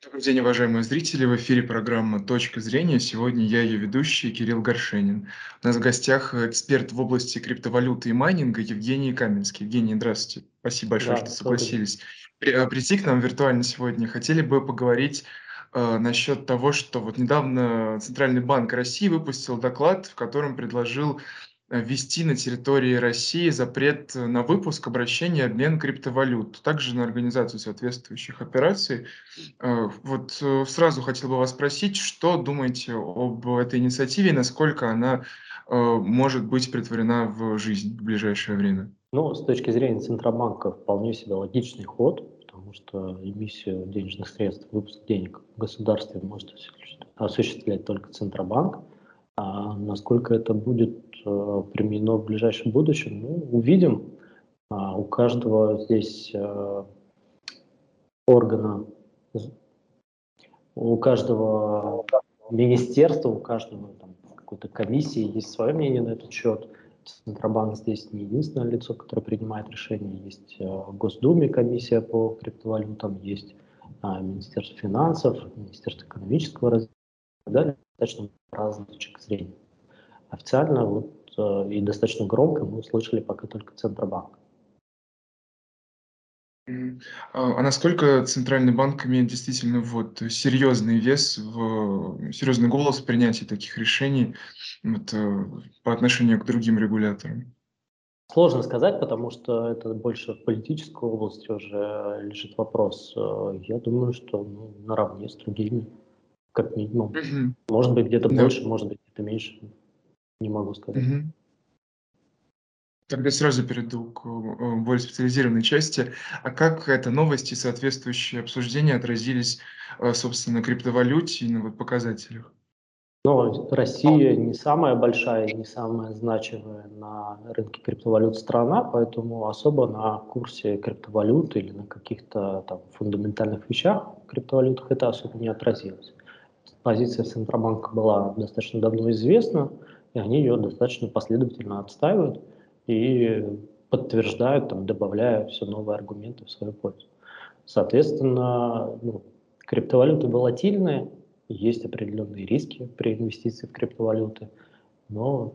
Добрый день, уважаемые зрители. В эфире программа «Точка зрения». Сегодня я ее ведущий Кирилл Горшенин. У нас в гостях эксперт в области криптовалюты и майнинга Евгений Каменский. Евгений, здравствуйте. Спасибо большое, Да, что согласились э, прийти к нам виртуально сегодня. Хотели бы поговорить э, насчет того, что вот недавно Центральный банк России выпустил доклад, в котором предложил ввести на территории России запрет э, на выпуск, обращение, обмен криптовалют, также на организацию соответствующих операций. Э, Вот э, сразу хотел бы вас спросить, что думаете об этой инициативе и насколько она э, может быть претворена в жизнь в ближайшее время? Ну, с точки зрения Центробанка вполне себе логичный ход, потому что эмиссию денежных средств, выпуск денег в государстве может осуществлять, только Центробанк. А насколько это будет э, применено в ближайшем будущем, ну, увидим. А у каждого здесь э, органа, у каждого министерства, у каждого какой-то комиссии есть свое мнение на этот счет. Центробанк здесь не единственное лицо, которое принимает решения. Есть э, в Госдуме комиссия по криптовалютам, есть а, Министерство финансов, Министерство экономического развития и так далее. Достаточно разных точек зрения. Официально вот, э, и достаточно громко мы услышали пока только Центробанк. А а насколько Центральный банк имеет действительно вот серьезный вес, в, серьезный голос в принятии таких решений вот, э, по отношению к другим регуляторам? Сложно сказать, потому что это больше в политической области уже лежит вопрос. Э, Я думаю, что ну, наравне с другими, как минимум. Мгм. Может быть, где-то Да. больше, может быть, где-то меньше. Не могу сказать. Мгм. Тогда сразу перейду к э, более специализированной части. А как эта новость и соответствующие обсуждения отразились, э, собственно, на криптовалюте и на вот показателях? Но Россия не самая большая, не самая значимая на рынке криптовалют страна, поэтому особо на курсе криптовалют или на каких-то там фундаментальных вещах в криптовалютах это особо не отразилось. Позиция Центробанка была достаточно давно известна, и они ее достаточно последовательно отстаивают и подтверждают, там, добавляя все новые аргументы в свою пользу. Соответственно, ну, криптовалюты волатильные, есть определенные риски при инвестиции в криптовалюты, но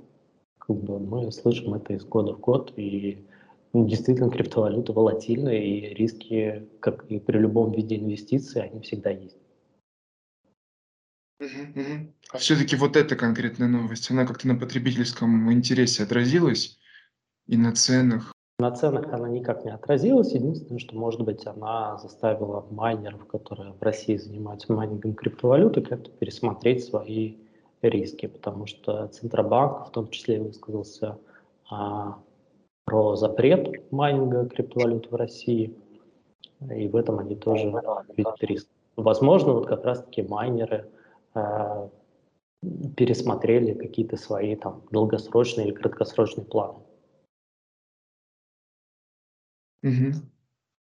как бы, мы слышим это из года в год, и ну, действительно криптовалюта волатильная, и риски, как и при любом виде инвестиций, они всегда есть. Мгм, мгм. А все-таки вот эта конкретная новость, она как-то на потребительском интересе отразилась и на ценах? На ценах она никак не отразилась. Единственное, что, может быть, она заставила майнеров, которые в России занимаются майнингом криптовалюты, как-то пересмотреть свои риски, потому что Центробанк в том числе высказался а, про запрет майнинга криптовалют в России, и в этом они тоже видят риск. Возможно, вот как раз-таки майнеры пересмотрели какие-то свои там долгосрочные или краткосрочные планы. Мгм.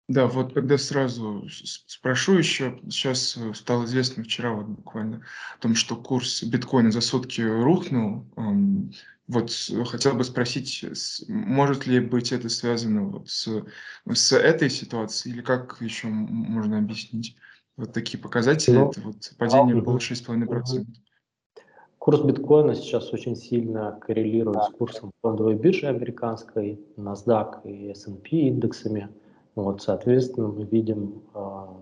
Да, вот тогда сразу спрошу еще. Сейчас э, стало известно вчера вот буквально о том, что курс биткоина за сутки рухнул. Вот хотел бы спросить, может ли быть это связано вот с, с этой ситуацией, или как еще можно объяснить вот такие показатели? Ну, Это вот падение было мгм. 6,5%. Курс биткоина сейчас очень сильно коррелирует с курсом фондовой биржи американской, NASDAQ и S&P индексами. Вот, соответственно, мы видим а,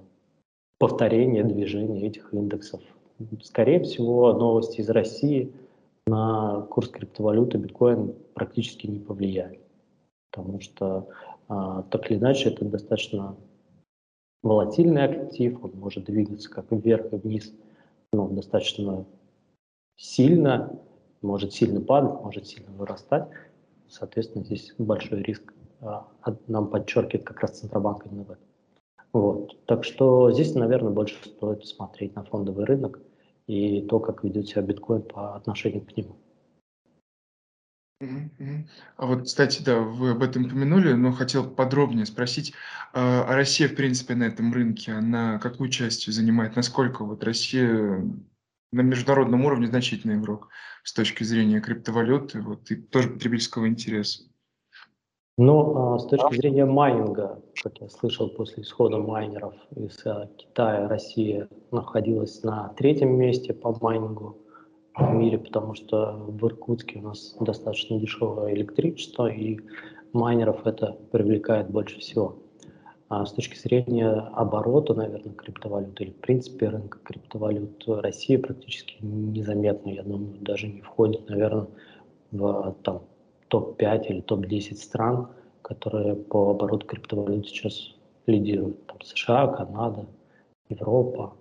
повторение движения этих индексов. Скорее всего, новости из России на курс криптовалюты биткоин практически не повлияли, потому что а, так или иначе это достаточно волатильный актив, он может двигаться как вверх и вниз, ну, достаточно сильно, может сильно падать, может сильно вырастать. Соответственно, здесь большой риск а, нам подчеркивает как раз Центробанк именно в этом. Вот. Так что здесь, наверное, больше стоит смотреть на фондовый рынок и то, как ведет себя биткоин по отношению к нему. А вот, кстати, да, вы об этом упомянули, но хотел подробнее спросить, а а Россия, в принципе, на этом рынке, она какую часть занимает? Насколько вот Россия на международном уровне значительный игрок с точки зрения криптовалюты, вот, и тоже потребительского интереса? Но а, с точки зрения майнинга, как я слышал, после исхода майнеров из а, Китая Россия находилась на третьем месте по майнингу в мире, потому что в Иркутске у нас достаточно дешевое электричество, и майнеров это привлекает больше всего. А с точки зрения оборота, наверное, криптовалют или, в принципе, рынка криптовалют, Россия практически незаметно, я думаю, даже не входит, наверное, в там, топ-5 или топ-10 стран, которые по обороту криптовалют сейчас лидируют. Там США, Канада, Европа.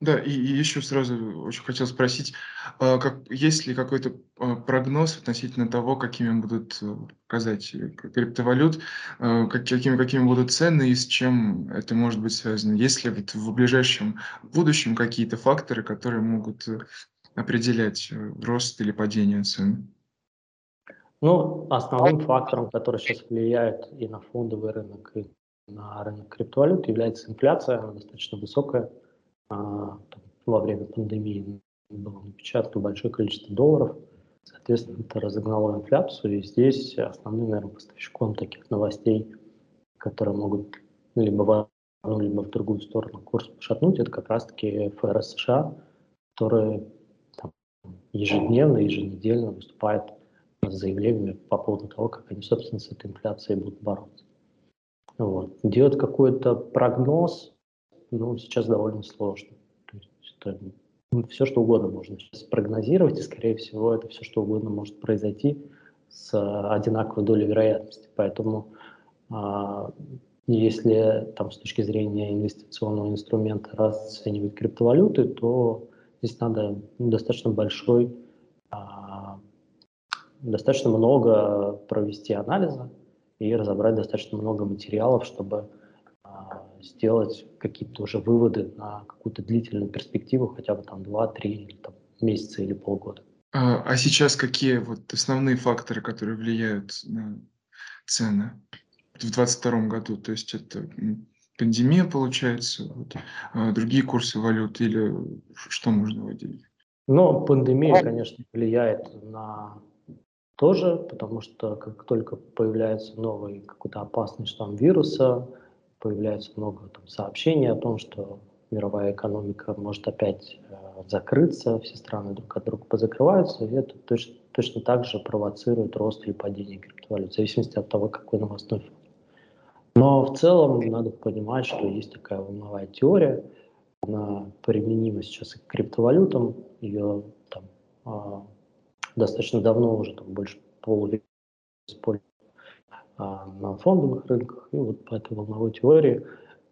Да, и, и еще сразу очень хотел спросить, а, как, есть ли какой-то а, прогноз относительно того, какими будут э, показатели криптовалют, а, как, какими, какими будут цены и с чем это может быть связано? Есть ли вот в ближайшем будущем какие-то факторы, которые могут э, определять э, рост или падение цен? Ну, основным фактором, который сейчас влияет и на фондовый рынок, и на рынок криптовалют, является инфляция, она достаточно высокая. А, во время пандемии было напечатано большое количество долларов, соответственно, это разогнало инфляцию, и здесь основным, наверное, поставщиком таких новостей, которые могут либо в одну, либо в другую сторону курс пошатнуть, это как раз-таки ФРС США, которые там, ежедневно, еженедельно выступает с заявлениями по поводу того, как они, собственно, с этой инфляцией будут бороться. Вот. Делать какой-то прогноз, ну, сейчас довольно сложно. То есть это, ну, все, что угодно можно сейчас прогнозировать, и, скорее всего, это все, что угодно может произойти с одинаковой долей вероятности. Поэтому а, если там с точки зрения инвестиционного инструмента расценивать криптовалюты, то здесь надо достаточно большой а, достаточно много провести анализа и разобрать достаточно много материалов, чтобы а, сделать какие-то уже выводы на какую-то длительную перспективу, хотя бы там 2-3 месяца или полгода. А, а сейчас какие вот основные факторы, которые влияют на цены в 2022 году? То есть это пандемия, получается, вот, а другие курсы валют или что можно выделить? Ну, пандемия, конечно, влияет на тоже, потому что как только появляется новый какой-то опасный штамм вируса, появляется много там, сообщений о том, что мировая экономика может опять э, закрыться, все страны друг от друга позакрываются, и это точно, точно так же провоцирует рост или падение криптовалют, в зависимости от того, какой новостной фон. Но в целом надо понимать, что есть такая волновая теория, она применима сейчас и к криптовалютам, ее там, а, достаточно давно уже, там, больше полувека используют на фондовых рынках. И вот по этой волновой теории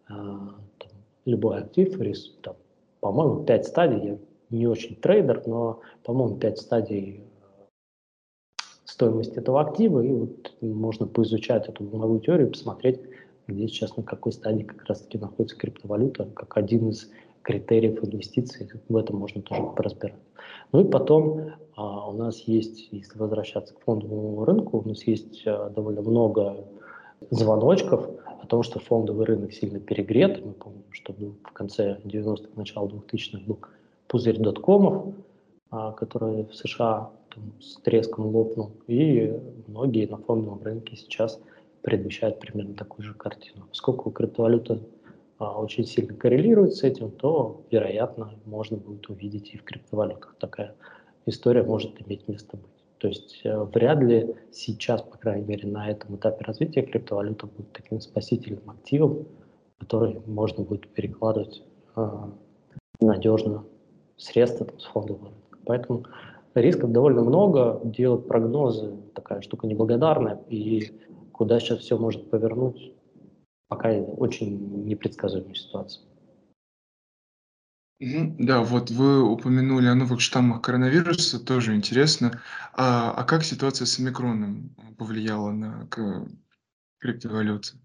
а, там, любой актив, рис, там, по-моему, 5 стадий, я не очень трейдер, но, по-моему, 5 стадий стоимости этого актива, и вот можно поизучать эту волновую теорию, посмотреть, где сейчас на какой стадии как раз-таки находится криптовалюта, как один из критериев инвестиций, в этом можно тоже поразбирать. Ну и потом а, у нас есть, если возвращаться к фондовому рынку, у нас есть а, довольно много звоночков о том, что фондовый рынок сильно перегрет. Мы помним, что в конце 90-х, начало 2000-х был пузырь доткомов, а, который в США там, с треском лопнул. И многие на фондовом рынке сейчас предвещают примерно такую же картину. Поскольку криптовалюта очень сильно коррелирует с этим, то, вероятно, можно будет увидеть и в криптовалютах такая история может иметь место быть. То есть э, вряд ли сейчас, по крайней мере, на этом этапе развития криптовалюта будет таким спасительным активом, который можно будет перекладывать э, надежно средства там, с фондового рынка. Поэтому рисков довольно много, делать прогнозы такая штука неблагодарная, и куда сейчас все может повернуть, пока очень непредсказуемая ситуация. Да, вот вы упомянули о новых штаммах коронавируса, тоже интересно. А, а как ситуация с омикроном повлияла на криптовалюты?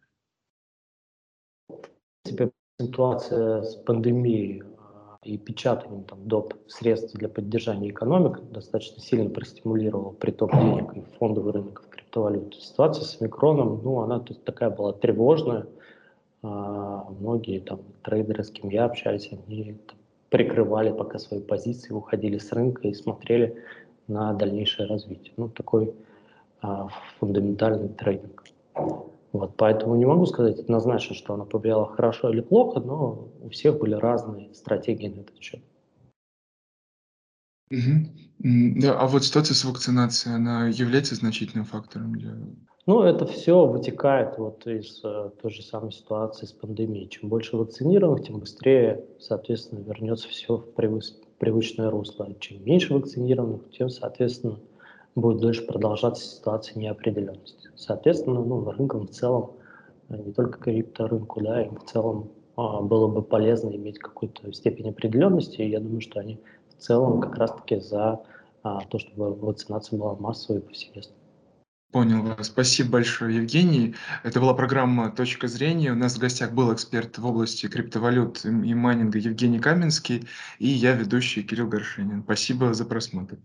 Ситуация с пандемией а, и печатанием там, доп. средств для поддержания экономики достаточно сильно простимулировала приток денег и фондовый рынок, в криптовалюту. Ситуация с омикроном, ну, она тут такая была тревожная, многие там трейдеры, с кем я общались, они прикрывали пока свои позиции, уходили с рынка и смотрели на дальнейшее развитие. Ну, такой а, фундаментальный трейдинг. Вот, поэтому не могу сказать однозначно, что она повлияла хорошо или плохо, но у всех были разные стратегии на этот счет. Мгм. Да, а вот ситуация с вакцинацией, она является значительным фактором для Ну, это все вытекает вот из э, той же самой ситуации с пандемией. Чем больше вакцинированных, тем быстрее, соответственно, вернется все в привыс- привычное русло. Чем меньше вакцинированных, тем, соответственно, будет дольше продолжаться ситуация неопределенности. Соответственно, ну, рынкам в целом, э, не только крипторынку, да, им в целом а, было бы полезно иметь какую-то степень определенности, и я думаю, что они в целом как раз-таки за а, то, чтобы вакцинация была массовой и повсеместной. Понял вас. Спасибо большое, Евгений. Это была программа «Точка зрения». У нас в гостях был эксперт в области криптовалют и майнинга Евгений Каменский, и я ведущий Кирилл Горшенин. Спасибо за просмотр.